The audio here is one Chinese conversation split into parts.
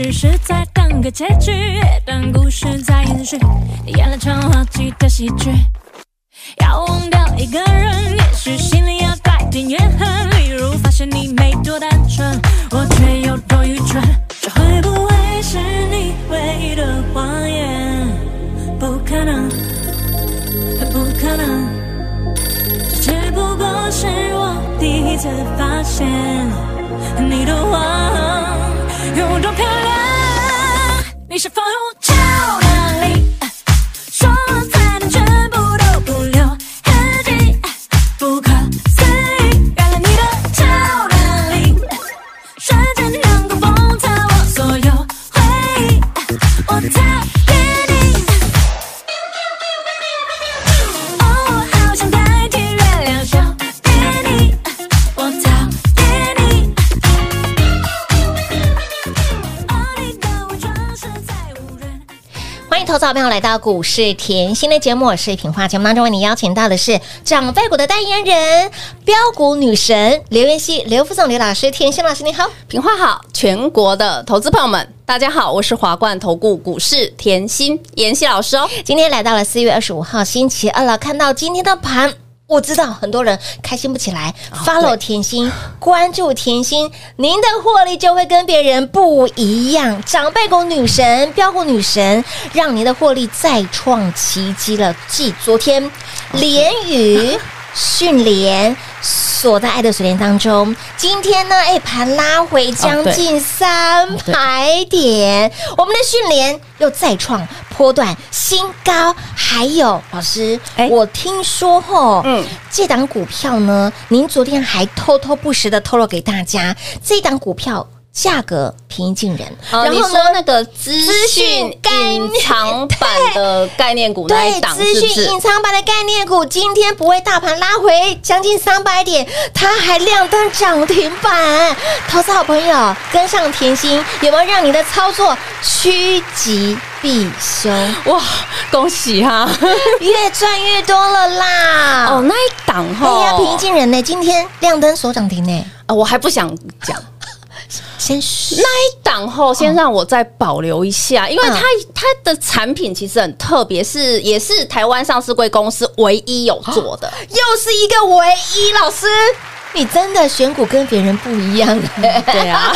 只是在等个结局，但故事在延续，演了场滑稽的喜剧。要忘掉一个人，也许心里要带点怨恨。你是否好朋友来到股市甜心的节目，我是品花。节目当中为你邀请到的是长辈股的代言人，标股女神刘妍希、刘副总、刘老师。甜心老师你好，品花好，全国的投资朋友们大家好，我是华冠投顾股市甜心妍希老师哦。今天来到了四月二十五号星期二了，看到今天的盘。我知道很多人开心不起来，follow 甜心，关注甜心，您的获利就会跟别人不一样。长辈股女神，标股女神，让您的获利再创奇迹了。继昨天连宇、讯连锁在爱的锁链当中，今天呢，哎，盘拉回将近三百点，我们的讯连又再创。波段新高，还有老师，欸、我听说吼，嗯，这档股票呢，您昨天还偷偷不时的透露给大家，这档股票。价格平易近人，然后你说那个资讯隐藏版的概念股那一档是是？对，资讯隐藏版的概念股今天不为大盘拉回将近三百点，它还亮灯涨停板。投资好朋友跟上甜心，有没有让你的操作趋吉避凶？哇，恭喜哈，越赚越多了啦！哦，那一档哈，哎呀，平易近人呢，今天亮灯所涨停呢。啊，我还不想讲。先那一档后，先让我再保留一下，哦、因为它它的产品其实很特别，是也是台湾上市贵公司唯一有做的，又是一个唯一老师。你真的选股跟别人不一样，对啊，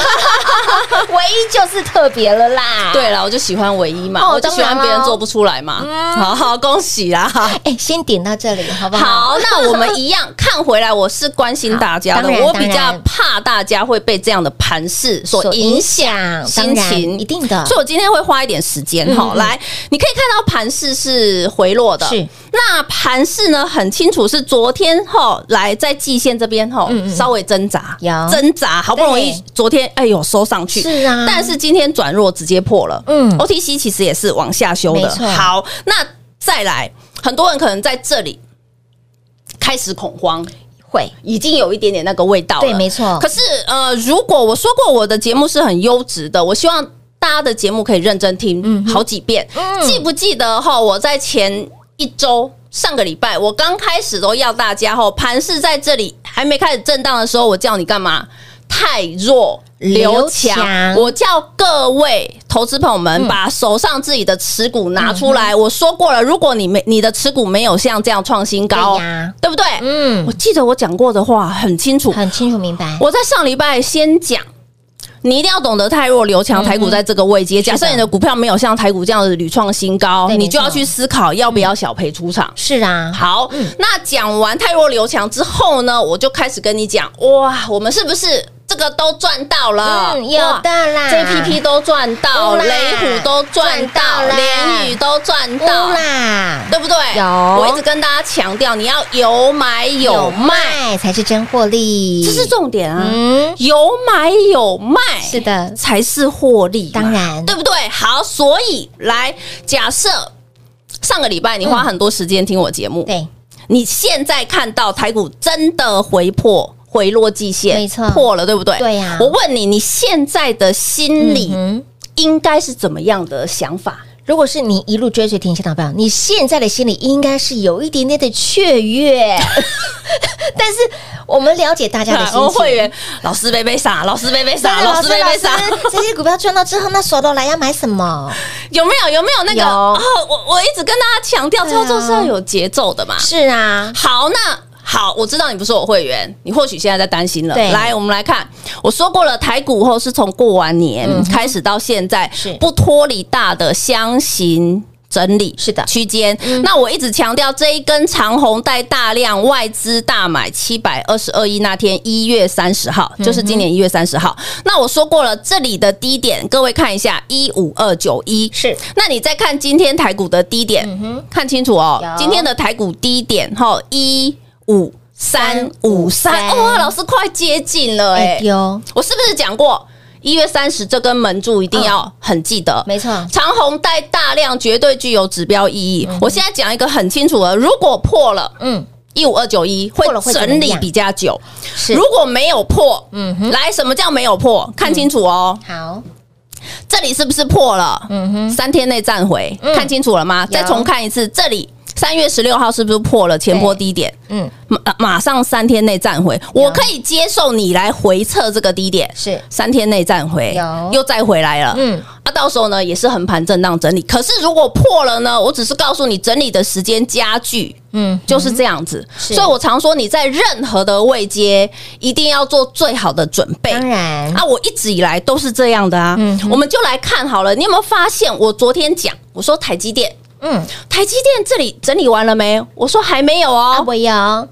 唯一就是特别了啦。对啦，我就喜欢唯一嘛，我就喜欢别人做不出来嘛。好好，恭喜啦！哎，先点到这里好不好？好，那我们一样看回来，我是关心大家的，我比较怕大家会被这样的盘势所影响心情，一定的。所以我今天会花一点时间哈，来，你可以看到盘势是回落的，是那盘势呢很清楚，是昨天哈来在季线这边哈。稍微挣扎，挣扎，好不容易昨天哎呦收上去，是啊，但是今天转弱直接破了，嗯，OTC 其实也是往下修的，好，那再来，很多人可能在这里开始恐慌，会。已经有一点点那个味道了，对，没错。可是呃，如果我说过我的节目是很优质的，我希望大家的节目可以认真听，好几遍，记不记得哈？我在前一周。上个礼拜我刚开始都要大家吼，盘是在这里还没开始震荡的时候，我叫你干嘛？太弱刘强，我叫各位投资朋友们把手上自己的持股拿出来。我说过了，如果你没你的持股没有像这样创新高，对不对？嗯，我记得我讲过的话很清楚，很清楚明白。我在上礼拜先讲。你一定要懂得太弱留强，台股在这个位阶。假设你的股票没有像台股这样子屡创新高，你就要去思考要不要小赔出场。是啊，好，那讲完太弱留强之后呢，我就开始跟你讲，哇，我们是不是这个都赚到了，嗯有的啦，JPP 都赚到，雷虎都赚到，赚到啦。联宇都赚到有啦，对不对？有。我一直跟大家强调，你要有买有卖，才是真获利，这是重点啊！嗯，有买有卖，是的。才是获利嘛，当然。对不对？好，所以来假设上个礼拜你花很多时间听我节目，对，你现在看到台股真的回破。回落季线，没错破了，对不对？对呀我问你，你现在的心里嗯应该是怎么样的想法？如果是你一路追随甜心的朋友，你现在的心里应该是有一点点的雀跃，但是我们了解大家的心情。我会员老师背背啥？老师背背啥？老师背背啥？这些股票赚到之后，那手都来要买什么？有没有？有没有那个？哦，我我一直跟大家强调，操作是要有节奏的嘛。是啊，好，那好，我知道你不是我会员，你或许现在在担心了。对。来，我们来看，我说过了，台股后是从过完年开始到现在，是。不脱离大的箱型。整理是的。区间，那我一直强调这一根长红带大量外资大买七百二十二亿那天一月三十号，就是今年一月三十号。那我说过了，这里的低点，各位看一下一五二九一，是。那你再看今天台股的低点，看清楚哦，今天的台股低点哈一五三五三，353哦，老师快接近了哎、哎丢，我是不是讲过一月三十这根门柱一定要很记得？没错，长红带大量绝对具有指标意义。我现在讲一个很清楚的，如果破了，嗯，一五二九一会整理比较久。是。如果没有破，嗯哼，来，什么叫没有破？看清楚哦，好，这里是不是破了？嗯哼，三天内站回，看清楚了吗？再重看一次，这里三月十六号是不是破了前波低点？嗯，马马上三天内站回，我可以接受你来回测这个低点，是。三天内站回有，又再回来了，嗯。嗯，啊，到时候呢也是横盘震荡整理。可是如果破了呢，我只是告诉你整理的时间加剧，嗯，就是这样子。所以我常说你在任何的位阶一定要做最好的准备。当然，啊，我一直以来都是这样的啊。嗯。我们就来看好了，你有没有发现？我昨天讲，我说台积电，嗯，台积电这里整理完了没？我说还没有哦。啊我有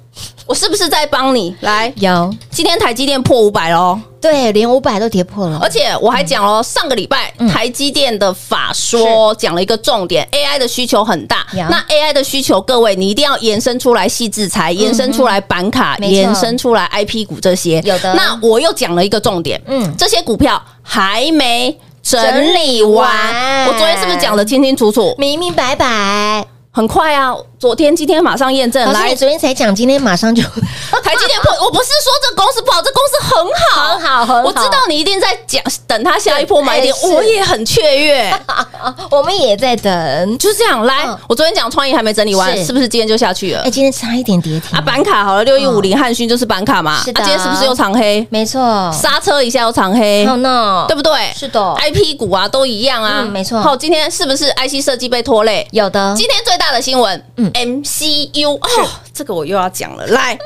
我是不是在帮你？来，有，今天台积电破五百喽，对，连五百都跌破了，而且我还讲了，上个礼拜台积电的法说讲了一个重点，AI 的需求很大。那 AI 的需求，各位你一定要延伸出来细制裁，延伸出来板卡，延伸出来 IP 股这些。有的那我又讲了一个重点，嗯嗯，这些股票还没整理完。我昨天是不是讲的清清楚楚？明明白白。很快啊，昨天今天马上验证。来你，昨天才讲，今天马上就 台积电破，我不是说这公司不好，这公司很好，很好很好我知道你一定在讲，等它下一波买点我也很雀跃。我们也在等。就是这样，来嗯，我昨天讲创意还没整理完，是是不是今天就下去了哎，？今天差一点跌停啊，板卡好了，六一五零汉讯就是板卡嘛，是的啊今天是不是又长黑？没错。刹车一下又长黑，Oh no，，对不对？是的，IP 股啊都一样啊，嗯没错好，今天是不是 IC 设计被拖累？有的今天最大的新闻，嗯，MCU 哦，这个我又要讲了，来。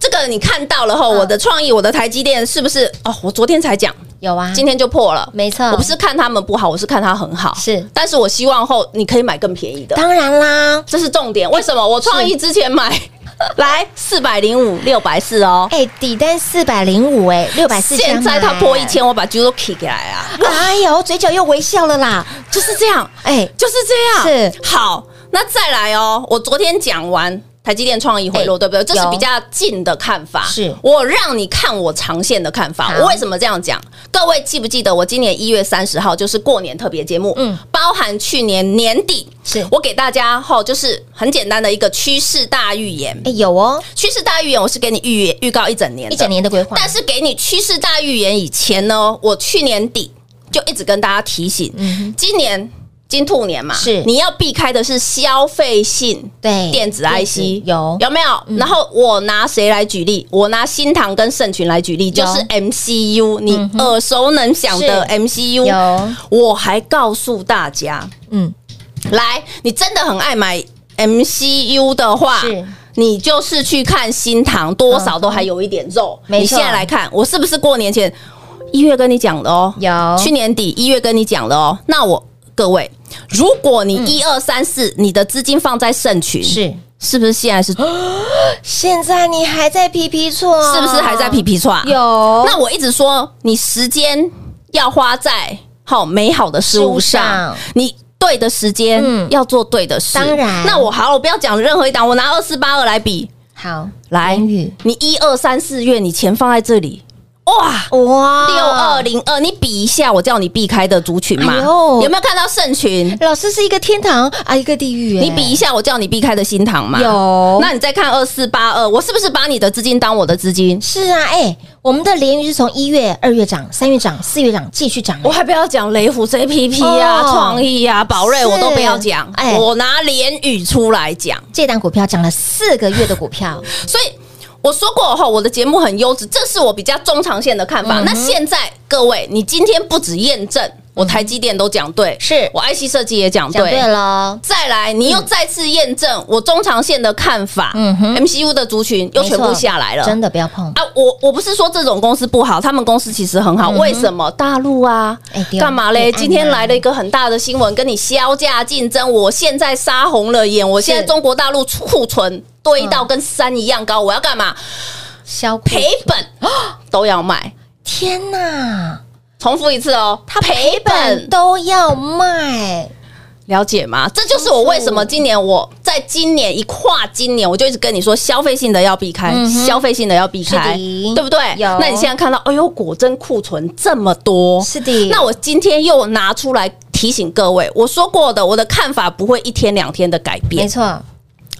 这个你看到了后，我的创意，我的台积电是不是？哦，我昨天才讲，有啊，今天就破了，没错。我不是看他们不好，我是看它很好，是。但是我希望后你可以买更便宜的，当然啦。这是重点。为什么？我创意之前买 来四百零五六百四哦，哎，底单四百零五，哎，六百四，现在它破一，千，我把 j u d kick 起来啊，哎呦，嘴角又微笑了啦。就是这样，哎，就是这样。是。好，那再来哦，我昨天讲完。台积电创意回落，哎对不对？这是比较近的看法。是我让你看我长线的看法。我为什么这样讲？各位记不记得我今年一月三十号就是过年特别节目？嗯嗯，包含去年年底，是我给大家后就是很简单的一个趋势大预言。哎，有哦，趋势大预言，我是给你预预告一整年，一整年的规划，但是给你趋势大预言以前呢，我去年底就一直跟大家提醒，嗯今年金兔年嘛，嗯是你要避开的是消费性对电子 IC 有有没有？然后我拿谁来举例？我拿新唐跟盛群来举例，就是 MCU，你耳熟能详的 MCU。有我还告诉大家，嗯，来，你真的很爱买 MCU 的话，是你就是去看新唐，多少都还有一点肉。你现在来看，我是不是过年前一月跟你讲的哦？有去年底一月跟你讲的哦。那我各位，如果你一二三四，你的资金放在盛群，是是不是现在是？现在你还在皮皮错，是不是还在皮皮错？有。那我一直说，你时间要花在好美好的事物上，你对的时间要做对的事。当然，那我好，我不要讲任何一档，我拿二四八二来比。好，来，你一二三四月，你钱放在这里。哇哇，六二零二，你比一下，我叫你避开的族群嘛？有没有看到圣群？老师是一个天堂啊，一个地狱。你比一下，我叫你避开的新塘嘛？有。那你再看二四八二，我是不是把你的资金当我的资金？是啊，哎，我们的联宇是从一月、二月涨，三月涨，四月涨，继续涨。我还不要讲雷虎 JPP 啊，创意啊，宝瑞我都不要讲。哎，我拿联宇出来讲，这档股票涨了四个月的股票，所以。我说过哈，我的节目很优质，这是我比较中长线的看法。嗯、那现在各位，你今天不止验证我台积电都讲对，是我 IC 设计也讲对，对了。再来，你又再次验证我中长线的看法。嗯哼，MCU 的族群又全部下来了，真的不要碰啊！我我不是说这种公司不好，他们公司其实很好。嗯、为什么大陆啊？干、欸、嘛嘞？今天来了一个很大的新闻，跟你削价竞争。我现在杀红了眼，我现在中国大陆库存。堆到跟山一样高，我要干嘛？小赔本 都要卖！天哪！重复一次哦，他赔本都要卖，了解吗？这就是我为什么今年我在今年一跨今年，我就一直跟你说，消费性的要避开，消费性的要避开，对不对？有。那你现在看到，哎呦，果真库存这么多，是的。那我今天又拿出来提醒各位，我说过的，我的看法不会一天两天的改变，没错。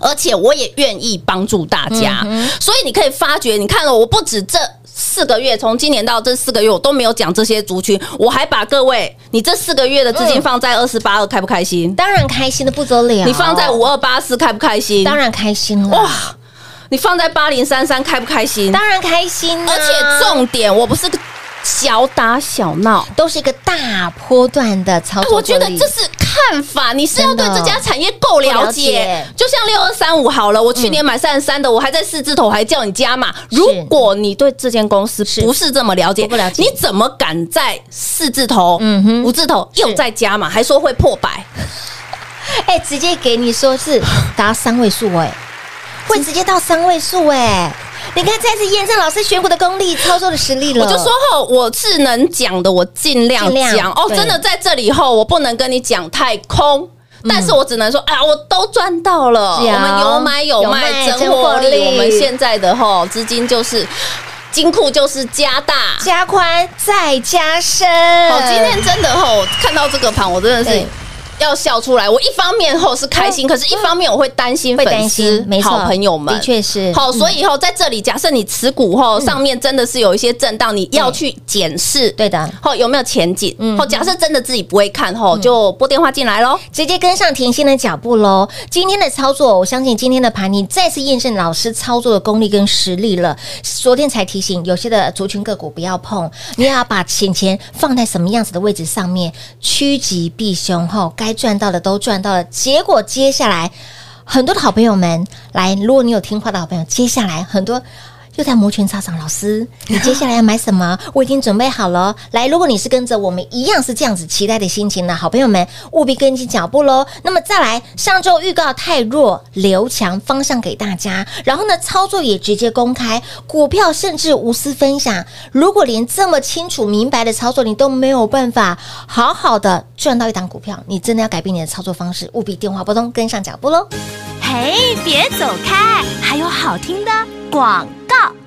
而且我也愿意帮助大家，嗯、所以你可以发觉，你看了我不止这四个月，从今年到这四个月，我都没有讲这些族群，我还把各位，你这四个月的资金放在二四八二，开不开心？当然开心的不得了。你放在五二八四，开不开心？当然开心了。哇，你放在八零三三，开不开心？当然开心。而且重点，我不是个。小打小闹都是一个大波段的操作，我觉得这是看法。你是要对这家产业够了解，就像六二三五好了，我去年买三十三的，我还在四字头，还叫你加码。如果你对这间公司不是这么了解，不了解，你怎么敢在四字头、嗯哼、五字头又再加码，还说会破百？哎，直接给你说是达三位数，哎，会直接到三位数，哎。你看，再次验证老师选股的功力、操作的实力了。我就说后，我是能讲的，我尽量讲。哦，真的在这里后，我不能跟你讲太空，但是我只能说，哎呀，我都赚到了。我们有买有卖，真获利。我们现在的吼资金就是金库就是加大、加宽、再加深。好，今天真的吼看到这个盘，我真的是。要笑出来，我一方面后是开心，可是一方面我会担心粉丝、好朋友们，的确是好。所以以后在这里，假设你持股后上面真的是有一些震荡，你要去检视，对的，后有没有前景？后假设真的自己不会看后，就拨电话进来喽，直接跟上甜心的脚步喽。今天的操作，我相信今天的盘你再次验证老师操作的功力跟实力了。昨天才提醒有些的族群个股不要碰，你要把钱钱放在什么样子的位置上面，趋吉避凶后该。赚到的都赚到了，结果接下来很多的好朋友们来，如果你有听话的好朋友，接下来很多。又在摩拳擦掌，老师，你接下来要买什么？我已经准备好了。来，如果你是跟着我们一样是这样子期待的心情呢，好朋友们务必跟进脚步喽。那么再来，上周预告太弱留强方向给大家，然后呢，操作也直接公开，股票甚至无私分享。如果连这么清楚明白的操作你都没有办法好好的赚到一档股票，你真的要改变你的操作方式，务必电话拨通跟上脚步喽。嘿，别走开，还有好听的广。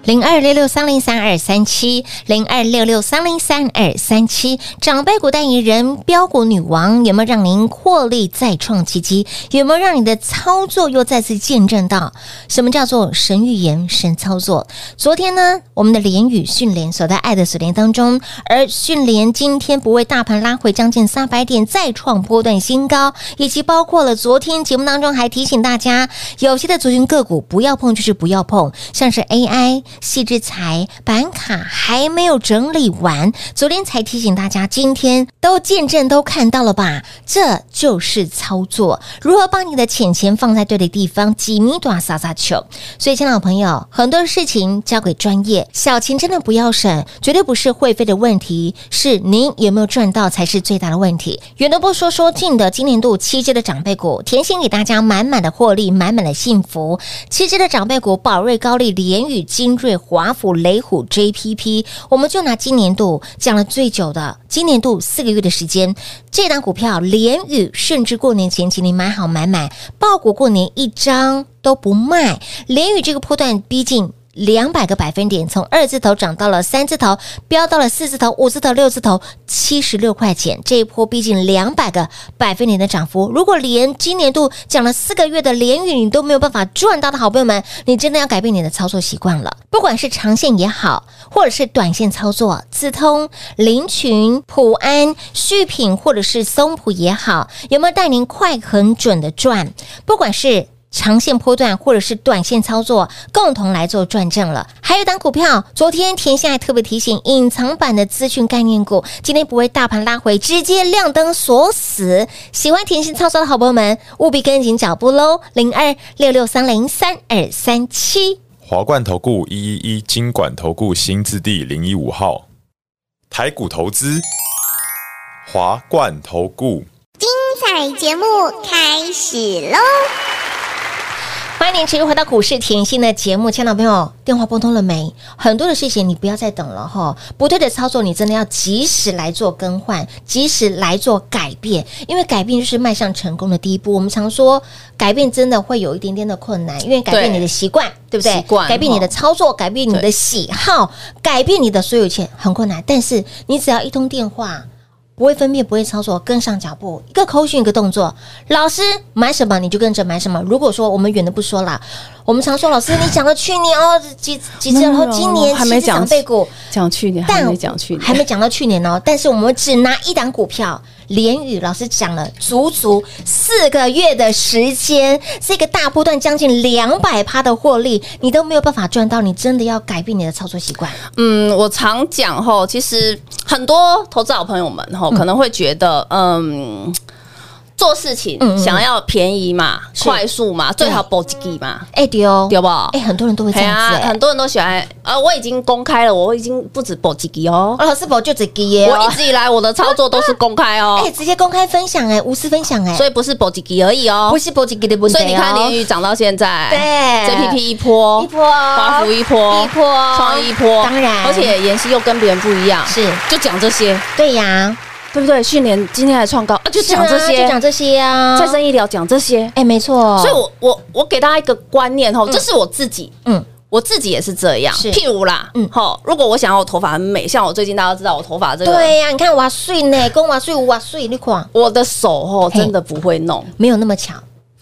零二六六三零三二三七，零二六六三零三二三七，长辈股代言人，标股女王，有没有让您获利再创奇迹？有没有让你的操作又再次见证到什么叫做神预言、神操作？昨天呢，我们的联宇讯连守在爱的锁链当中，而讯连今天不为大盘拉回将近三百点，再创波段新高，以及包括了昨天节目当中还提醒大家，有些的族群个股不要碰，就是不要碰，像是 AI。AI、矽智财、板卡还没有整理完，昨天才提醒大家，今天都见证都看到了吧？这就是操作，如何把你的钱钱放在对的地方，几米短撒撒球。所以，亲爱的朋友，很多事情交给专业，小钱真的不要省，绝对不是会费的问题，是您有没有赚到才是最大的问题。远的不说，说近的，今年度七阶的长辈股，甜心给大家满满的获利，满满的幸福。七阶的长辈股，宝瑞、高丽、联宇、金瑞、华府、雷虎、JPP，我们就拿今年度讲了最久的，今年度四个月的时间，这档股票连雨，甚至过年前请你买好买买，报股过年一张都不卖。连雨这个波段逼近。两百个百分点，从二字头涨到了三字头，飙到了四字头、五字头、六字头，七十六块钱。这一波逼近两百个百分点的涨幅。如果连今年度讲了四个月的连雨你都没有办法赚到的好朋友们，你真的要改变你的操作习惯了。不管是长线也好，或者是短线操作，紫通、林群、普安、续品，或者是松浦也好，有没有带您快、很准的赚？不管是。长线波段或者是短线操作，共同来做转正了。还有一档股票，昨天甜心还特别提醒，隐藏版的资讯概念股，今天不会大盘拉回，直接亮灯锁死。喜欢甜心操作的好朋友们，务必跟紧脚步喽！零二六六三零三二三七，华冠投顾一一一金管投顾新字第零一五号，台股投资，华冠投顾，精彩节目开始喽！欢迎您持续回到股市甜心的节目，亲爱的朋友，电话拨通了没？很多的事情你不要再等了哈，不对的操作你真的要及时来做更换，及时来做改变，因为改变就是迈向成功的第一步。我们常说改变真的会有一点点的困难，因为改变你的习惯，对，对不对？习惯，改变你的操作，改变你的喜好，改变你的所有权很困难，但是你只要一通电话。不会分辨，不会操作，跟上脚步，一个口讯，一个动作。老师买什么你就跟着买什么。如果说我们远的不说了，我们常说老师，你讲了去年哦几几次，然后今年还没讲长辈股，讲去年，还没讲去年，还没讲到去年哦。但是我们只拿一档股票。连宇老师讲了足足四个月的时间，这个大波段将近两百趴的获利，你都没有办法赚到，你真的要改变你的操作习惯。嗯，我常讲吼，其实很多投资老朋友们吼可能会觉得，嗯。做事情想要便宜嘛，快速嘛，最好搏自己嘛。哎，对哦，对不？哎，很多人都会这样子，很多人都喜欢。呃，我已经公开了，我已经不止搏自己哦，老师搏就自己耶。我一直以来我的操作都是公开哦，哎，直接公开分享哎，无私分享哎，所以不是搏自己而已哦，不是搏自己的。所以你看联宇涨到现在，对，JPP 一波，一波，华孚一波，一波，创意一波，当然，而且妍希又跟别人不一样，是。就讲这些，对呀。对不对？去年今天还创高，啊就讲这些，就讲这些啊。再生医疗讲这些，哎，没错。所以我我我给大家一个观念哈，这是我自己，嗯，我自己也是这样。譬如啦，嗯，好，如果我想要我头发很美，像我最近大家都知道我头发这个，对呀，你看哇碎呢，跟哇碎，无哇碎，你看我的手哦，真的不会弄，没有那么巧，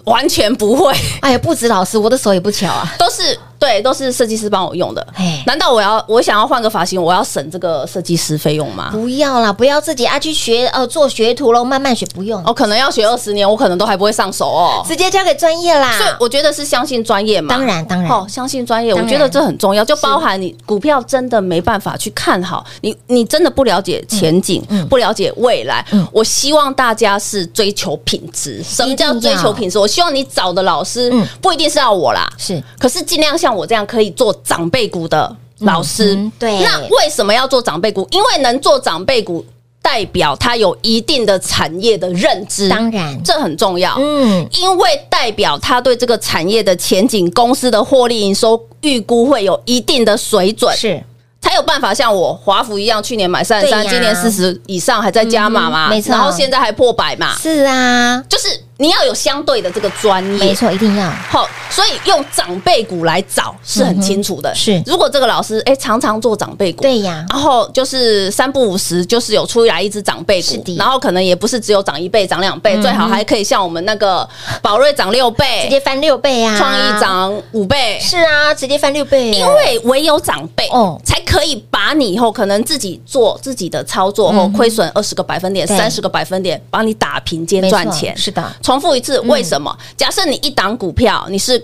完全不会。哎呀，不止老师，我的手也不巧啊，都是。对，都是设计师帮我用的。难道我要我想要换个发型，我要省这个设计师费用吗？不要啦，不要自己啊去学呃做学徒喽，慢慢学，不用。我、哦、可能要学二十年，我可能都还不会上手哦。直接交给专业啦。所以我觉得是相信专业嘛。当然当然，哦，相信专业，我觉得这很重要。就包含你股票真的没办法去看好，你你真的不了解前景，嗯、不了解未来。嗯、我希望大家是追求品质。什么叫追求品质？我希望你找的老师，不一定是要我啦，是，可是尽量像我这样可以做。长辈股的老师，嗯、对，那为什么要做长辈股？因为能做长辈股，代表他有一定的产业的认知，当然这很重要。嗯，因为代表他对这个产业的前景、公司的获利营收预估会有一定的水准，是才有办法像我华府一样，去年买三十三，今年四十以上还在加码嘛？没错，然后现在还破百嘛？是啊，就是。你要有相对的这个专业，没错，一定要好。所以用长辈股来找是很清楚的。嗯、是，如果这个老师哎常常做长辈股，对呀，然后就是三不五时就是有出来一只长辈股，然后可能也不是只有涨一倍、涨两倍，嗯、最好还可以像我们那个宝瑞涨六倍，直接翻六倍啊！创意涨五倍，是啊，直接翻六倍。因为唯有长辈哦，才可以把你以后可能自己做自己的操作后亏损二十个百分点、三十个百分点，帮你打平兼赚钱。是的，重复一次为。什么？假设你一档股票，你是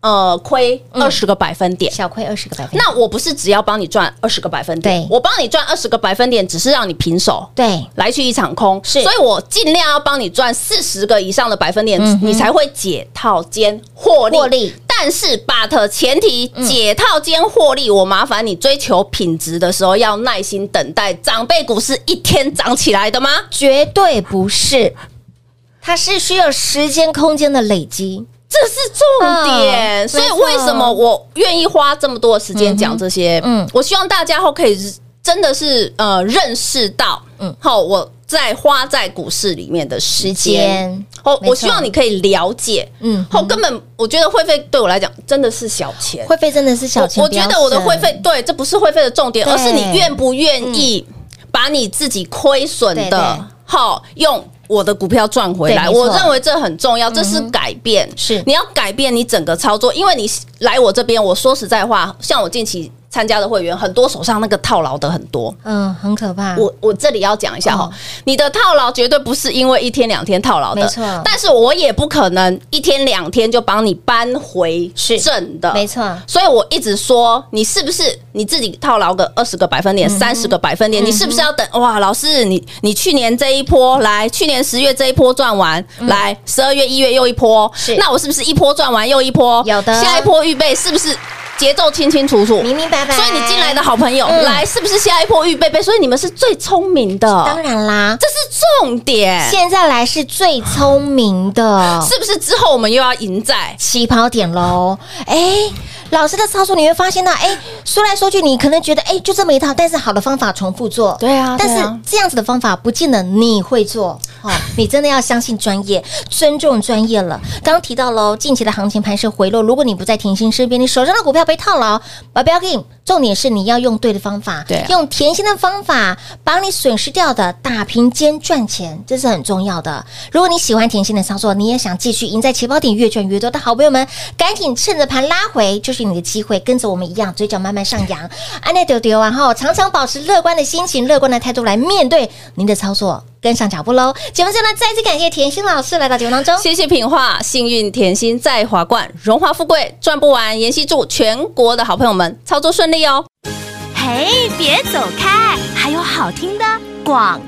呃亏二十个百分点，小亏二十个百分点。那我不是只要帮你赚二十个百分点，我帮你赚二十个百分点，只是让你平手，对，来去一场空，是所以我尽量要帮你赚四十个以上的百分点，你才会解套兼获利。获利，但是 but 前提解套兼获利，我麻烦你追求品质的时候要耐心等待。长辈股是一天涨起来的吗？绝对不是，它是需要时间空间的累积。这是重点，嗯所以为什么我愿意花这么多时间讲这些？嗯。嗯，我希望大家后可以真的是呃认识到，嗯，好，我在花在股市里面的时间，哦，我希望你可以了解，嗯嗯，后根本我觉得会费对我来讲真的是小钱，会费真的是小钱，我我觉得我的会费，对，这不是会费的重点，而是你愿不愿意把你自己亏损的，好用。我的股票赚回来，我认为这很重要，这是改变，是。你要改变你整个操作，因为你来我这边，我说实在话，像我近期参加的会员，很多手上那个套牢的很多，嗯，很可怕。我我这里要讲一下哈哦，你的套牢绝对不是因为一天两天套牢的，没错。但是我也不可能一天两天就帮你搬回是正的，没错。所以我一直说，你是不是你自己套牢个二十个百分点、三十个百分点？你是不是要等？哇，老师，你你去年这一波来，去年十月这一波赚完，来十二月、一月又一波，是。那我是不是一波赚完又一波？有的。下一波预备是不是节奏清清楚楚？明明白白所以你进来的好朋友嗯来，是不是下一波预备备？所以你们是最聪明的，当然啦，这是重点。现在来是最聪明的是不是之后我们又要赢在？起跑点喽。哎，老师的操作你会发现到，哎，说来说去你可能觉得，哎，就这么一套，但是好的方法重复做，对啊但是这样子的方法不见得你会做。哦，你真的要相信专业，尊重专业了。刚刚提到喽，近期的行情盘势回落，如果你不在甜心身边，你手上的股票被套牢，不要紧。重点是你要用对的方法，对啊用甜心的方法把你损失掉的打平兼赚钱，这是很重要的。如果你喜欢甜心的操作，你也想继续赢在起跑点，越赚越多的好朋友们，赶紧趁着盘拉回，就是你的机会，跟着我们一样，嘴角慢慢上扬，安内丢丢完后，常常保持乐观的心情、乐观的态度来面对您的操作，跟上脚步喽。节目最后呢，再次感谢甜心老师来到节目当中。谢谢品画，幸运甜心在华冠，荣华富贵赚不完。妍希祝全国的好朋友们操作顺利哦。嘿，别走开，还有好听的广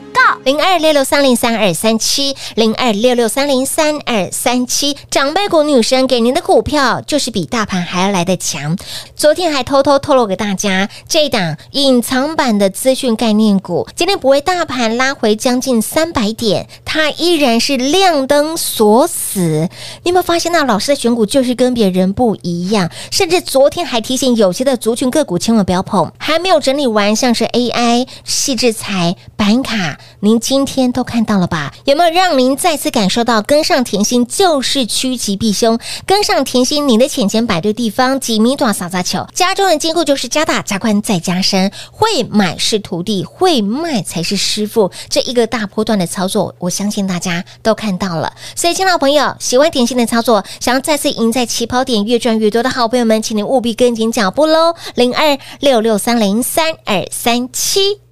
零二六六三零三二三七，零二六六三零三二三七，长辈股女生给您的股票就是比大盘还要来得强。昨天还偷偷透露给大家，这一档隐藏版的资讯概念股，今天不为大盘拉回将近三百点，它依然是亮灯锁死。你有没有发现那老师的选股就是跟别人不一样？甚至昨天还提醒有些的族群个股千万不要碰，还没有整理完，像是 AI、细制材、板卡。您今天都看到了吧？有没有让您再次感受到跟上甜心就是趋吉避凶？跟上甜心，你的钱钱摆对地方，几米短撒撒球。家中的坚固就是加大、加宽、再加深。会买是徒弟，会卖才是师傅。这一个大波段的操作，我相信大家都看到了。所以，亲爱的朋友，喜欢甜心的操作，想要再次赢在起跑点，越赚越多的好朋友们，请您务必跟紧脚步喽！零二六六三零三二三七。